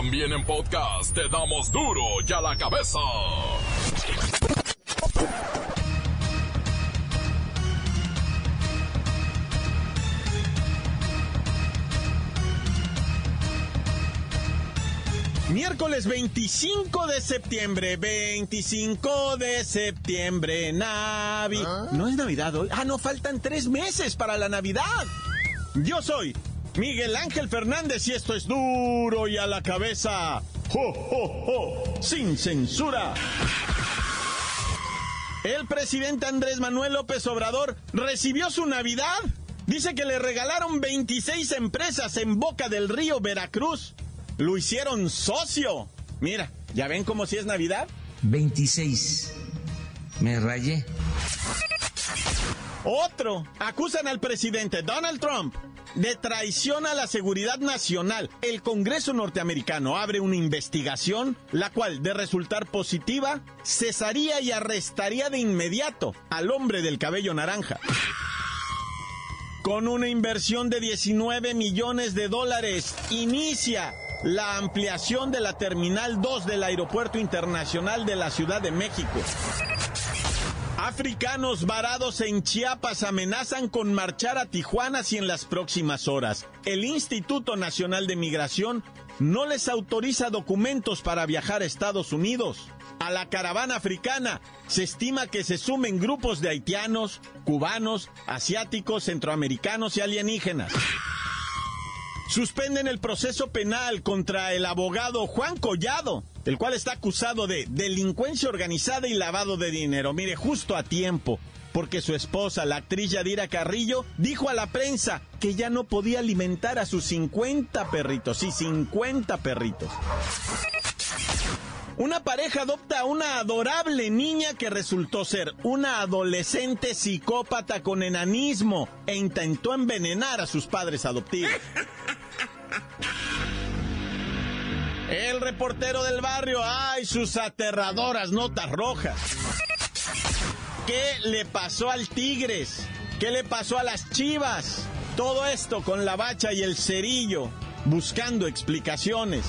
También en podcast te damos duro y a la cabeza. Miércoles 25 de septiembre, 25 de septiembre, Navi. ¿No es Navidad hoy? Ah, no, faltan tres meses para la Navidad. Yo soy Miguel Ángel Fernández y esto es duro y a la cabeza. ¡Jo, jo, jo! Sin censura. El presidente Andrés Manuel López Obrador recibió su Navidad. Dice que le regalaron 26 empresas en Boca del Río, Veracruz. Lo hicieron socio. Mira, ¿ya ven cómo si es Navidad? 26. Me rayé. Otro. Acusan al presidente Donald Trump de traición a la seguridad nacional. El Congreso norteamericano abre una investigación, la cual, de resultar positiva, cesaría y arrestaría de inmediato al hombre del cabello naranja. Con una inversión de 19 millones de dólares, inicia la ampliación de la Terminal 2 del Aeropuerto Internacional de la Ciudad de México. Africanos varados en Chiapas amenazan con marchar a Tijuana si en las próximas horas. El Instituto Nacional de Migración no les autoriza documentos para viajar a Estados Unidos. A la caravana africana se estima que se sumen grupos de haitianos, cubanos, asiáticos, centroamericanos y alienígenas. Suspenden el proceso penal contra el abogado Juan Collado, el cual está acusado de delincuencia organizada y lavado de dinero. Mire, justo a tiempo, porque su esposa, la actriz Yadira Carrillo, dijo a la prensa que ya no podía alimentar a sus 50 perritos. Sí, 50 perritos. Una pareja adopta a una adorable niña que resultó ser una adolescente psicópata con enanismo e intentó envenenar a sus padres adoptivos. El reportero del barrio, ay, sus aterradoras notas rojas. ¿Qué le pasó al Tigres? ¿Qué le pasó a las Chivas? Todo esto con la bacha y el cerillo, buscando explicaciones.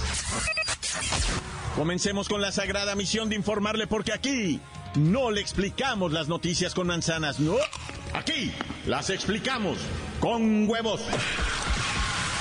Comencemos con la sagrada misión de informarle porque aquí no le explicamos las noticias con manzanas, no. Aquí las explicamos con huevos.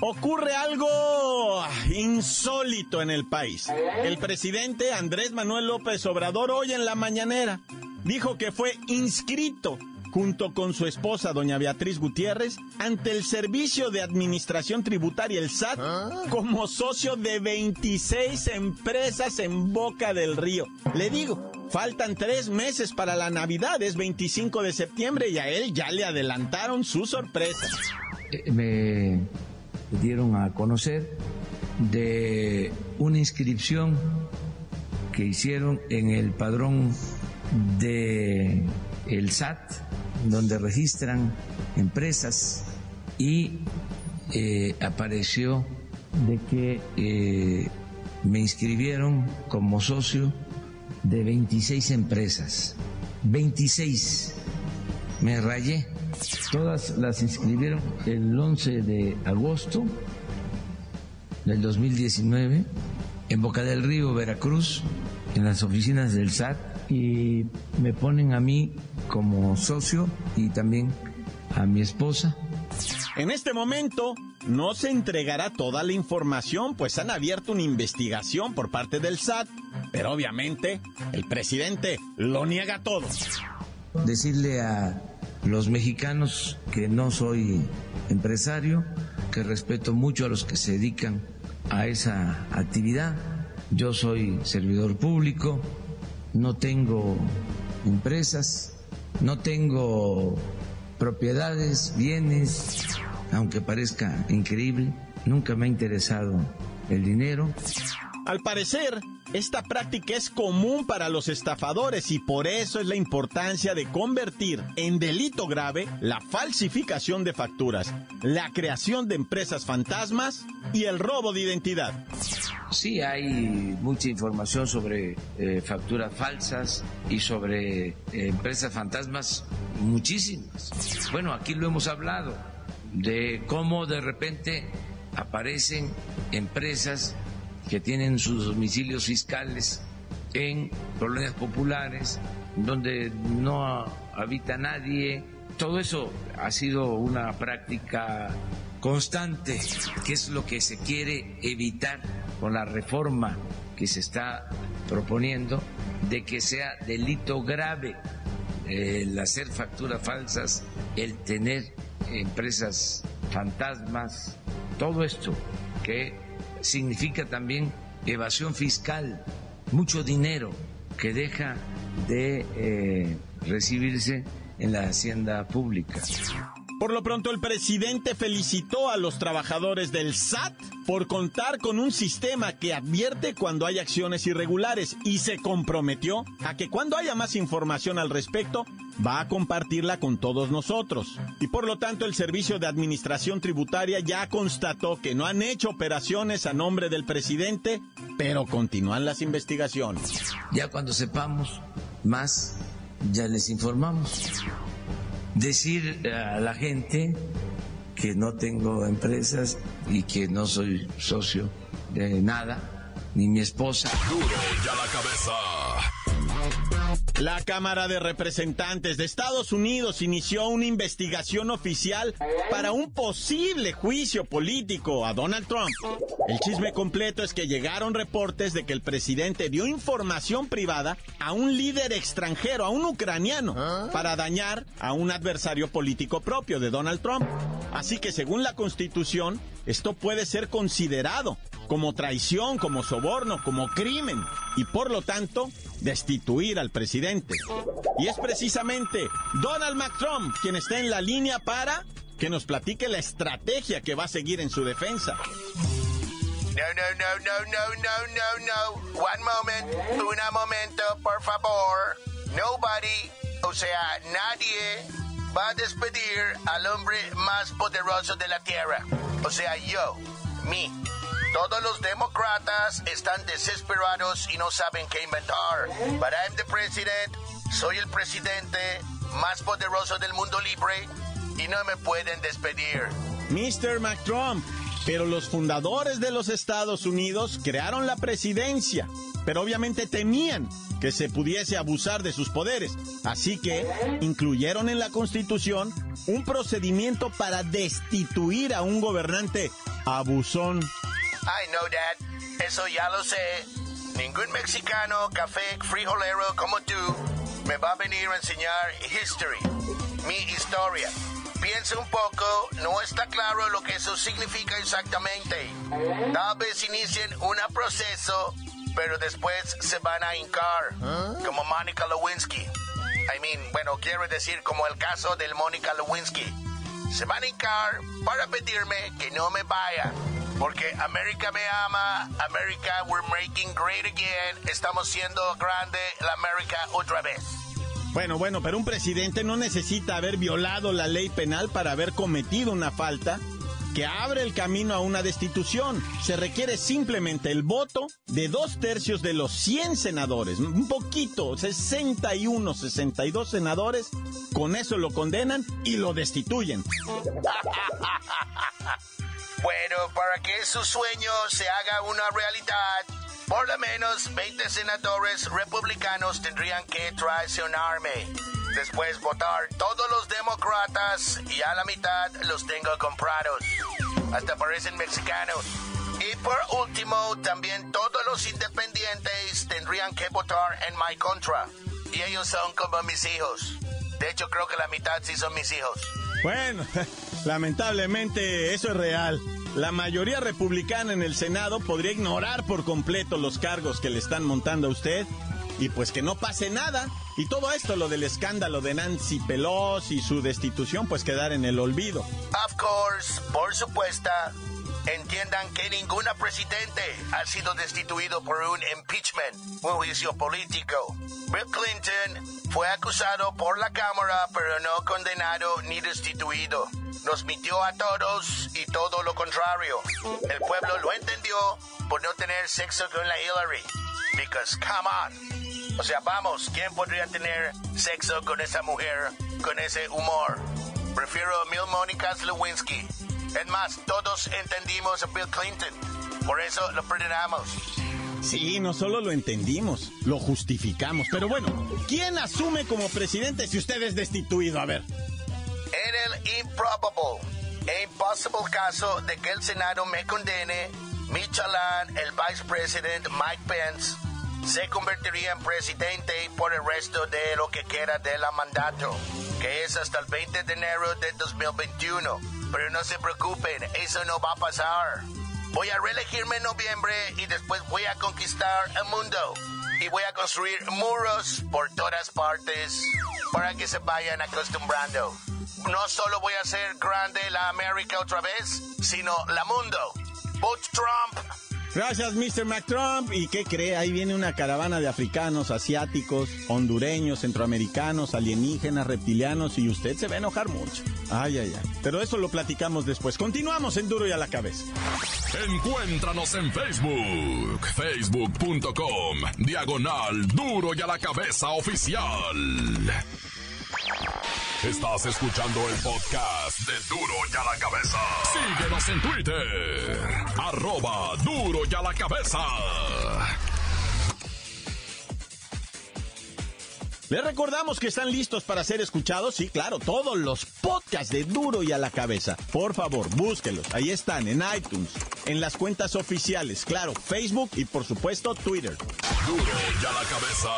Ocurre algo insólito en el país. El presidente Andrés Manuel López Obrador hoy en la mañanera dijo que fue inscrito junto con su esposa, doña Beatriz Gutiérrez, ante el Servicio de Administración Tributaria, el SAT, como socio de 26 empresas en Boca del Río. Le digo, faltan tres meses para la Navidad, es 25 de septiembre y a él ya le adelantaron su sorpresa. Eh, me dieron a conocer de una inscripción que hicieron en el padrón de el SAT, donde registran empresas y eh, apareció de que eh, me inscribieron como socio de 26 empresas. 26. Me rayé Todas las inscribieron el 11 de agosto del 2019 en Boca del Río, Veracruz, en las oficinas del SAT y me ponen a mí como socio y también a mi esposa. En este momento no se entregará toda la información, pues han abierto una investigación por parte del SAT, pero obviamente el presidente lo niega todo. Decirle a los mexicanos que no soy empresario, que respeto mucho a los que se dedican a esa actividad. Yo soy servidor público, no tengo empresas, no tengo propiedades, bienes, aunque parezca increíble, nunca me ha interesado el dinero. Al parecer, esta práctica es común para los estafadores y por eso es la importancia de convertir en delito grave la falsificación de facturas, la creación de empresas fantasmas y el robo de identidad. Sí, hay mucha información sobre eh, facturas falsas y sobre eh, empresas fantasmas, muchísimas. Bueno, aquí lo hemos hablado de cómo de repente aparecen empresas que tienen sus domicilios fiscales en colonias populares, donde no habita nadie. Todo eso ha sido una práctica constante, que es lo que se quiere evitar con la reforma que se está proponiendo, de que sea delito grave el hacer facturas falsas, el tener empresas fantasmas, todo esto que significa también evasión fiscal, mucho dinero que deja de eh, recibirse en la hacienda pública. Por lo pronto, el presidente felicitó a los trabajadores del SAT por contar con un sistema que advierte cuando hay acciones irregulares y se comprometió a que cuando haya más información al respecto, va a compartirla con todos nosotros. Y por lo tanto, el Servicio de Administración Tributaria ya constató que no han hecho operaciones a nombre del presidente, pero continúan las investigaciones. Ya cuando sepamos más, ya les informamos decir a la gente que no tengo empresas y que no soy socio de nada, ni mi esposa. ya la cabeza. La Cámara de Representantes de Estados Unidos inició una investigación oficial para un posible juicio político a Donald Trump. El chisme completo es que llegaron reportes de que el presidente dio información privada a un líder extranjero, a un ucraniano, para dañar a un adversario político propio de Donald Trump. Así que según la Constitución, esto puede ser considerado como traición, como soborno, como crimen y por lo tanto destituir al presidente. Y es precisamente Donald Trump quien está en la línea para que nos platique la estrategia que va a seguir en su defensa. No, no, no, no, no, no, no, no. One moment, una momento, por favor. Nobody, o sea, nadie va a despedir al hombre más poderoso de la tierra. O sea, yo, mí. Todos los demócratas están desesperados y no saben qué inventar. But I'm the president. Soy el presidente más poderoso del mundo libre y no me pueden despedir. Mr. McTrump, pero los fundadores de los Estados Unidos crearon la presidencia, pero obviamente temían que se pudiese abusar de sus poderes. Así que incluyeron en la Constitución un procedimiento para destituir a un gobernante abusón I know that. Eso ya lo sé. Ningún mexicano, café, frijolero como tú me va a venir a enseñar history, mi historia. Piensa un poco, no está claro lo que eso significa exactamente. Tal vez inicien un proceso, pero después se van a hincar, como Mónica Lewinsky. I mean, bueno, quiero decir como el caso del Mónica Lewinsky. Se van a hincar para pedirme que no me vaya porque América me ama, América we're making great again, estamos siendo grande la América otra vez. Bueno, bueno, pero un presidente no necesita haber violado la ley penal para haber cometido una falta que abre el camino a una destitución. Se requiere simplemente el voto de dos tercios de los 100 senadores, un poquito, 61, 62 senadores, con eso lo condenan y lo destituyen. Bueno, para que su sueño se haga una realidad, por lo menos 20 senadores republicanos tendrían que traicionarme. Después votar todos los demócratas y a la mitad los tengo comprados. Hasta parecen mexicanos. Y por último, también todos los independientes tendrían que votar en my contra. Y ellos son como mis hijos. De hecho, creo que la mitad sí son mis hijos. Bueno, lamentablemente eso es real. La mayoría republicana en el Senado podría ignorar por completo los cargos que le están montando a usted y pues que no pase nada. Y todo esto, lo del escándalo de Nancy Pelosi y su destitución, pues quedar en el olvido. Of course, por supuesto. Entiendan que ningún presidente ha sido destituido por un impeachment, un juicio político. Bill Clinton fue acusado por la Cámara, pero no condenado ni destituido. Nos mintió a todos y todo lo contrario. El pueblo lo entendió por no tener sexo con la Hillary. Because, come on. O sea, vamos, ¿quién podría tener sexo con esa mujer con ese humor? Prefiero a mil Mónicas Lewinsky. Es más, todos entendimos a Bill Clinton. Por eso lo perdonamos. Sí, no solo lo entendimos, lo justificamos. Pero bueno, ¿quién asume como presidente si usted es destituido? A ver. En el improbable e impossible caso de que el Senado me condene, Michalán, el vicepresidente Mike Pence, se convertiría en presidente por el resto de lo que queda de la mandato, que es hasta el 20 de enero de 2021. Pero no se preocupen, eso no va a pasar. Voy a reelegirme en noviembre y después voy a conquistar el mundo. Y voy a construir muros por todas partes para que se vayan acostumbrando. No solo voy a hacer grande la América otra vez, sino la mundo. Vote Trump. Gracias, Mr. McTrump. ¿Y qué cree? Ahí viene una caravana de africanos, asiáticos, hondureños, centroamericanos, alienígenas, reptilianos y usted se va a enojar mucho. Ay, ay, ay. Pero eso lo platicamos después. Continuamos en Duro y a la cabeza. Encuéntranos en Facebook, facebook.com, diagonal Duro y a la cabeza oficial. Estás escuchando el podcast de Duro y a la cabeza. Síguenos en Twitter, arroba Duro y a la cabeza. Les recordamos que están listos para ser escuchados. Sí, claro, todos los podcasts de Duro y a la cabeza. Por favor, búsquelos. Ahí están, en iTunes, en las cuentas oficiales. Claro, Facebook y por supuesto Twitter. Duro y a la cabeza.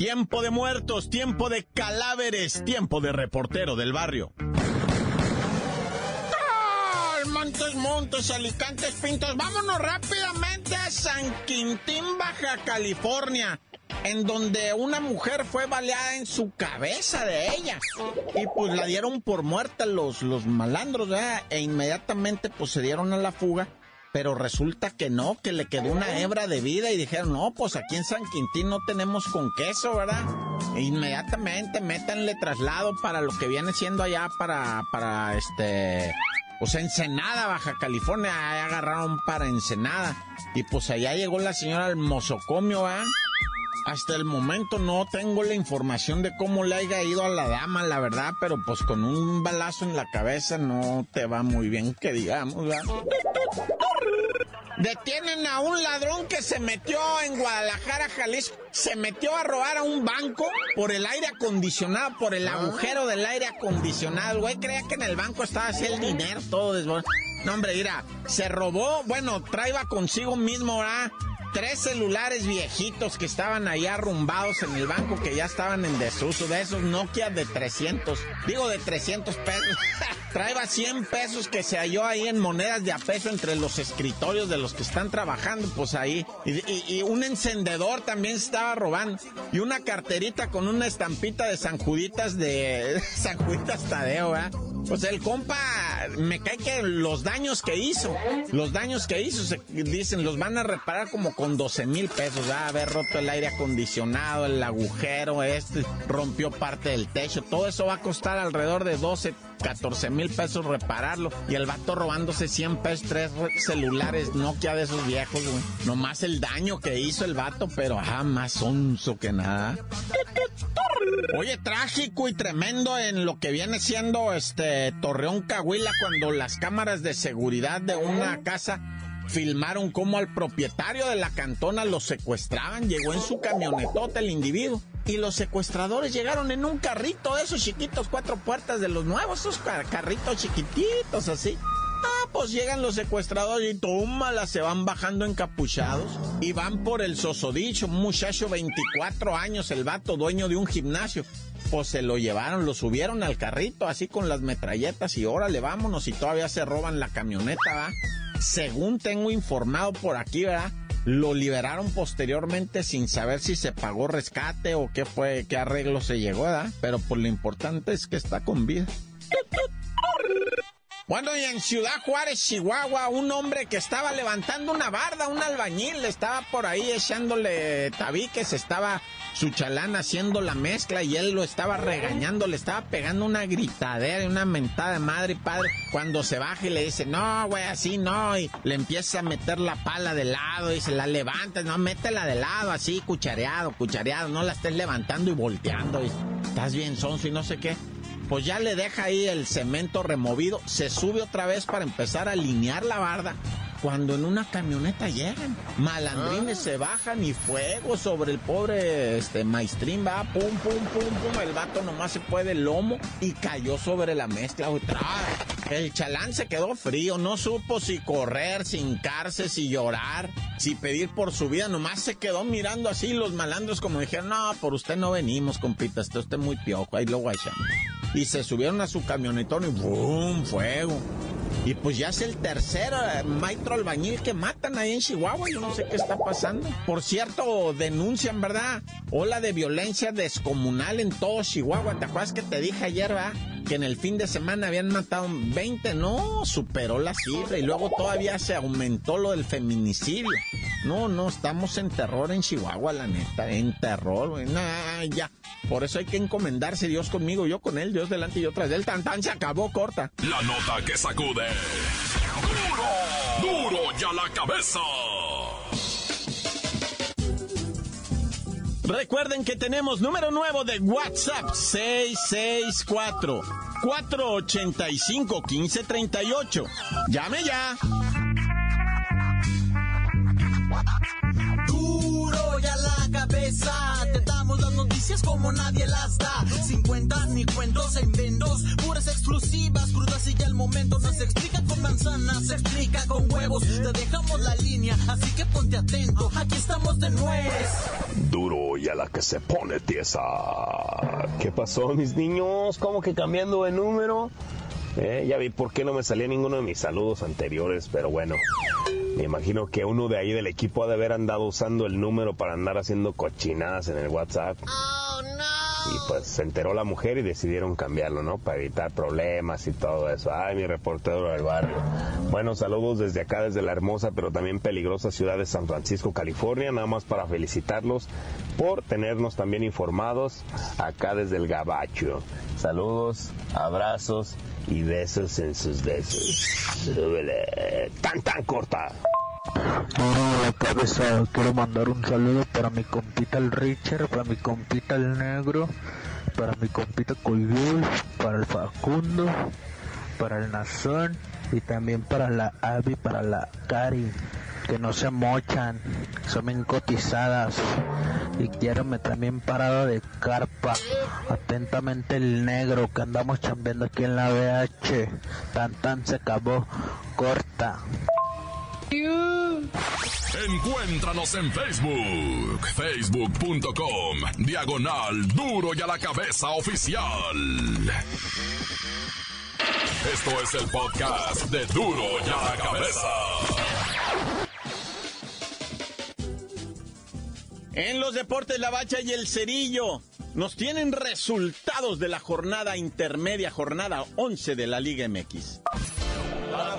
Tiempo de muertos, tiempo de cadáveres, tiempo de reportero del barrio. Montes, montes, alicantes, pintos. Vámonos rápidamente a San Quintín, Baja California, en donde una mujer fue baleada en su cabeza de ella. Y pues la dieron por muerta los, los malandros, ¿verdad? E inmediatamente pues se dieron a la fuga pero resulta que no, que le quedó una hebra de vida y dijeron, no, pues aquí en San Quintín no tenemos con queso, ¿verdad? E inmediatamente métanle traslado para lo que viene siendo allá para, para este, pues Ensenada, Baja California, ahí agarraron para Ensenada. Y pues allá llegó la señora al mosocomio, ¿verdad? Hasta el momento no tengo la información de cómo le haya ido a la dama, la verdad, pero pues con un balazo en la cabeza no te va muy bien, que digamos, ¿verdad? Detienen a un ladrón que se metió en Guadalajara, Jalisco. Se metió a robar a un banco por el aire acondicionado, por el agujero del aire acondicionado. El güey creía que en el banco estaba así el dinero todo desbordado. No, hombre, mira, se robó, bueno, traía consigo mismo, ¿verdad? Tres celulares viejitos que estaban ahí arrumbados en el banco que ya estaban en desuso, de esos Nokia de 300, digo de 300 pesos. Traeba 100 pesos que se halló ahí en monedas de a peso entre los escritorios de los que están trabajando, pues ahí. Y, un encendedor también se estaba robando. Y una carterita con una estampita de San Juditas de San Juditas Tadeo, ¿eh? Pues el compa, me cae que los daños que hizo, los daños que hizo, se, dicen, los van a reparar como con 12 mil pesos. a haber roto el aire acondicionado, el agujero, este, rompió parte del techo. Todo eso va a costar alrededor de 12, 14 mil pesos repararlo. Y el vato robándose 100 pesos, tres celulares Nokia de esos viejos, güey. Nomás el daño que hizo el vato, pero ajá, más sonso que nada. Oye, trágico y tremendo en lo que viene siendo este Torreón Cahuila cuando las cámaras de seguridad de una casa filmaron cómo al propietario de la cantona lo secuestraban, llegó en su camionetota el individuo. Y los secuestradores llegaron en un carrito de esos chiquitos, cuatro puertas de los nuevos, esos carritos chiquititos así. Ah, pues llegan los secuestradores y tómala, se van bajando encapuchados y van por el sosodicho, un muchacho 24 años, el vato dueño de un gimnasio. Pues se lo llevaron, lo subieron al carrito así con las metralletas y órale, vámonos y todavía se roban la camioneta, ¿va? Según tengo informado por aquí, ¿verdad? Lo liberaron posteriormente sin saber si se pagó rescate o qué fue, qué arreglo se llegó, ¿verdad? Pero pues lo importante es que está con vida. Bueno, y en Ciudad Juárez, Chihuahua, un hombre que estaba levantando una barda, un albañil, estaba por ahí echándole tabiques, estaba su chalán haciendo la mezcla y él lo estaba regañando, le estaba pegando una gritadera y una mentada de madre y padre. Cuando se baja y le dice, no, güey, así no, y le empieza a meter la pala de lado y se la levanta, no, métela de lado, así, cuchareado, cuchareado, no la estés levantando y volteando, y estás bien sonso y no sé qué. Pues ya le deja ahí el cemento removido, se sube otra vez para empezar a alinear la barda cuando en una camioneta llegan. Malandrines ah. se bajan y fuego sobre el pobre este, maestrín, va, pum, pum, pum, pum. El vato nomás se puede el lomo y cayó sobre la mezcla. Otra. El chalán se quedó frío, no supo si correr, si hincarse, si llorar, si pedir por su vida. Nomás se quedó mirando así los malandros como dijeron, no, por usted no venimos, compita, está usted muy piojo. Ahí luego echamos. Y se subieron a su camionetón y ¡boom! Fuego. Y pues ya es el tercer eh, maestro albañil que matan ahí en Chihuahua. Yo no sé qué está pasando. Por cierto, denuncian, ¿verdad? Ola de violencia descomunal en todo Chihuahua. ¿Te acuerdas que te dije ayer, va? Que en el fin de semana habían matado 20. No, superó la cifra. Y luego todavía se aumentó lo del feminicidio. No, no, estamos en terror en Chihuahua, la neta. En terror, Nah, ya. Por eso hay que encomendarse Dios conmigo, yo con él, Dios delante y yo tras él. Tan tan se acabó corta. La nota que sacude. ¡Duro! ¡Duro ya la cabeza! Recuerden que tenemos número nuevo de WhatsApp 664 485 1538. Llame ya. Como nadie las da. Sin cuentas ni cuentos en vendos, puras exclusivas, crudas y ya el momento no se explica con manzanas, se explica con huevos. Te dejamos la línea, así que ponte atento, aquí estamos de nuez. Duro y a la que se pone tiesa. ¿Qué pasó, mis niños? ¿Cómo que cambiando de número? Eh, ya vi por qué no me salía ninguno de mis saludos anteriores, pero bueno. Me imagino que uno de ahí del equipo ha de haber andado usando el número para andar haciendo cochinadas en el WhatsApp. Y pues se enteró la mujer y decidieron cambiarlo, ¿no? Para evitar problemas y todo eso. Ay, mi reportero del barrio. Bueno, saludos desde acá, desde la hermosa pero también peligrosa ciudad de San Francisco, California. Nada más para felicitarlos por tenernos también informados acá desde el Gabacho. Saludos, abrazos y besos en sus besos. Tan tan corta. Bueno, la cabeza, quiero mandar un saludo para mi compita el Richard, para mi compita el Negro, para mi compita Coyul, para el Facundo, para el Nazón y también para la Abby, para la Cari que no se mochan, son bien cotizadas. Y quiero me también parado de carpa. Atentamente el negro que andamos chambeando aquí en la BH. Tan tan se acabó. Corta. Encuéntranos en Facebook, facebook.com, diagonal duro y a la cabeza oficial. Esto es el podcast de duro y a la cabeza. En los deportes, la bacha y el cerillo nos tienen resultados de la jornada intermedia, jornada 11 de la Liga MX. ¡La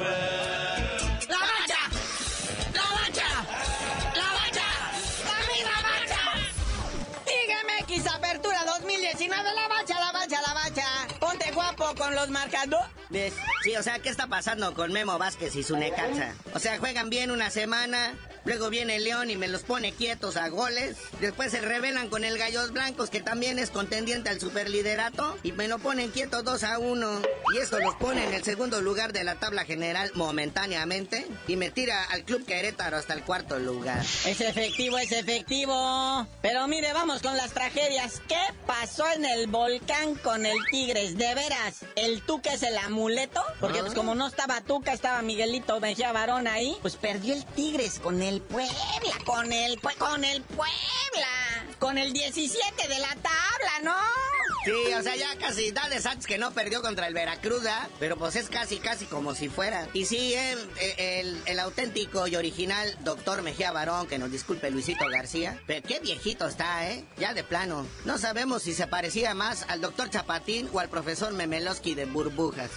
Con los marcadores. Sí, o sea, ¿qué está pasando con Memo Vázquez y su Necaxa? O sea, juegan bien una semana, Luego viene el León y me los pone quietos a goles. Después se revelan con el Gallos Blancos, que también es contendiente al superliderato. Y me lo ponen quieto 2 a 1. Y esto los pone en el segundo lugar de la tabla general momentáneamente. Y me tira al Club Querétaro hasta el cuarto lugar. Es efectivo, es efectivo. Pero mire, vamos con las tragedias. ¿Qué pasó en el volcán con el Tigres? De veras, ¿el Tuca es el amuleto? Porque pues como no estaba Tuca, estaba Miguelito Mejía Varón ahí. Pues perdió el Tigres con él el Puebla, con el, con el Puebla, con el 17 de la tabla, ¿no? Sí, o sea, ya casi da de Santos que no perdió contra el Veracruz, pero pues es casi, casi como si fuera. Y sí, eh, el, el, auténtico y original doctor Mejía Barón, que nos disculpe Luisito García, pero qué viejito está, ¿eh? Ya de plano. No sabemos si se parecía más al doctor Chapatín o al profesor Memeloski de Burbujas.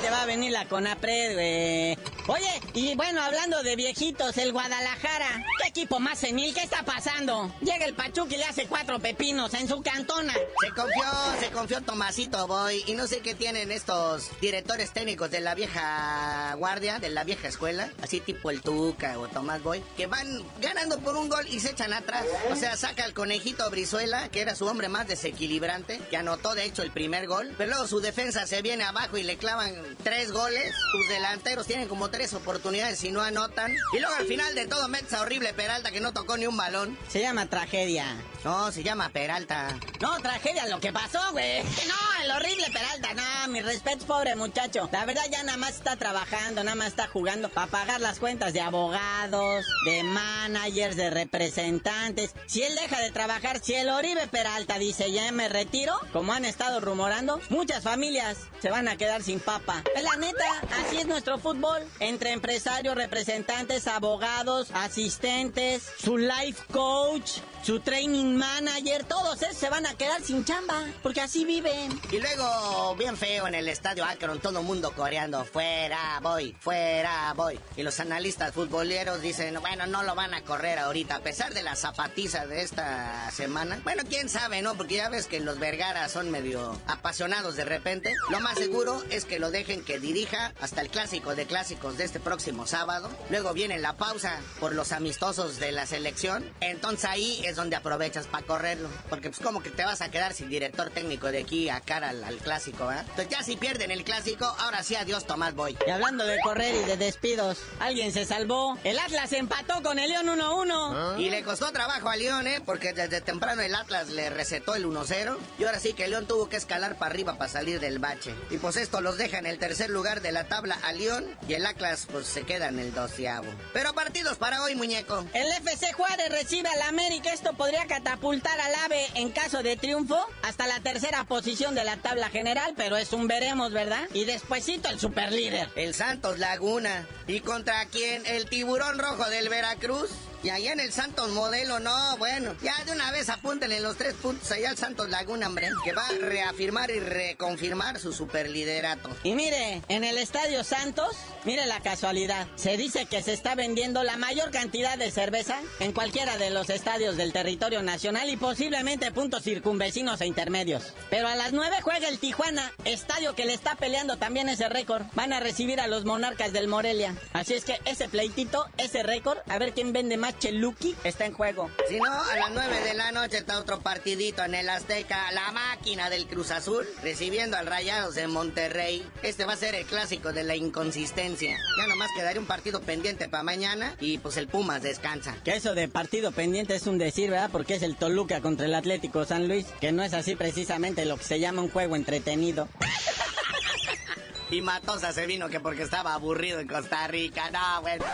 Te va a venir la Conapred, güey. Oye, y bueno, hablando de viejitos, el Guadalajara. ¿Qué equipo más senil? ¿Qué está pasando? Llega el Pachuca y le hace cuatro pepinos en su cantona. Se confió, se confió Tomasito Boy. Y no sé qué tienen estos directores técnicos de la vieja guardia, de la vieja escuela. Así tipo el Tuca o Tomás Boy. Que van ganando por un gol y se echan atrás. O sea, saca el conejito Brizuela, que era su hombre más desequilibrante, que anotó de hecho el primer gol. Pero luego su defensa se viene abajo y le clavan tres goles. Sus delanteros tienen como tres oportunidades y no anotan. Y luego al final de todo metes a horrible Peralta que no tocó ni un balón. Se llama tragedia. No, se llama Peralta. No, tragedia lo que pasó, güey. No, el horrible Peralta. No, mi respeto, pobre muchacho. La verdad ya nada más está trabajando, nada más está jugando para pagar las cuentas de abogados, de managers, de representantes. Si él deja de trabajar, si el Oribe Peralta dice ya me retiro, como han estado rumorando, muchas familias se van a quedar sin papa. La neta, así es nuestro fútbol. Entre empresarios, representantes, abogados, asistentes, su life coach, su training manager, todos esos se van a quedar sin chamba, porque así viven. Y luego, bien feo en el estadio Akron, todo el mundo coreando, fuera, voy, fuera, voy. Y los analistas futboleros dicen, bueno, no lo van a correr ahorita, a pesar de la zapatiza de esta semana. Bueno, quién sabe, ¿no? Porque ya ves que los Vergara son medio apasionados de repente. Lo más seguro es que lo dejen que dirija hasta el clásico de clásicos de este próximo sábado. Luego viene la pausa por los amistosos de la selección. Entonces ahí es donde aprovechas para correrlo. Porque pues como que te vas a quedar sin director técnico de aquí a cara al, al clásico, ¿eh? Entonces ya si pierden el clásico, ahora sí adiós Tomás Boy. Y hablando de correr y de despidos, alguien se salvó. El Atlas empató con el León 1-1. Y le costó trabajo a León, ¿eh? Porque desde temprano el Atlas le recetó el 1-0. Y ahora sí que León tuvo que escalar para arriba para salir del bache. Y pues esto los deja en el tercer lugar de la tabla a León. Y el Atlas pues se queda en el doceavo. Pero partidos para hoy, muñeco. El FC Juárez recibe al América. Esto podría catapultar al AVE en caso de triunfo hasta la tercera posición de la tabla general, pero es un veremos, ¿verdad? Y despuesito el superlíder. El Santos Laguna. ¿Y contra quién? El tiburón rojo del Veracruz. Y allá en el Santos Modelo, no, bueno, ya de una vez apúntenle los tres puntos allá al Santos Laguna, hombre, que va a reafirmar y reconfirmar su superliderato. Y mire, en el Estadio Santos, mire la casualidad, se dice que se está vendiendo la mayor cantidad de cerveza en cualquiera de los estadios del territorio nacional y posiblemente puntos circunvecinos e intermedios. Pero a las 9 juega el Tijuana, estadio que le está peleando también ese récord. Van a recibir a los monarcas del Morelia. Así es que ese pleitito, ese récord, a ver quién vende más Cheluki está en juego. Si no, a las 9 de la noche está otro partidito en el Azteca, la máquina del Cruz Azul, recibiendo al Rayados de Monterrey. Este va a ser el clásico de la inconsistencia. Ya nomás quedaría un partido pendiente para mañana y pues el Pumas descansa. Que eso de partido pendiente es un decir, ¿verdad? Porque es el Toluca contra el Atlético San Luis, que no es así precisamente lo que se llama un juego entretenido. y Matosa se vino que porque estaba aburrido en Costa Rica. No, bueno.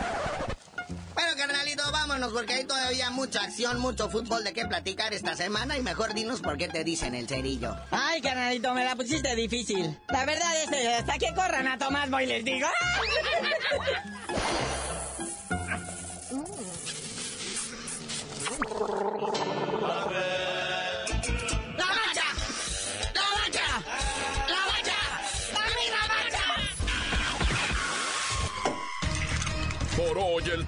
Bueno, carnalito, vámonos porque hay todavía mucha acción, mucho fútbol de qué platicar esta semana y mejor dinos por qué te dicen el cerillo. Ay, carnalito, me la pusiste difícil. La verdad es que hasta que corran a Tomás Boy les digo.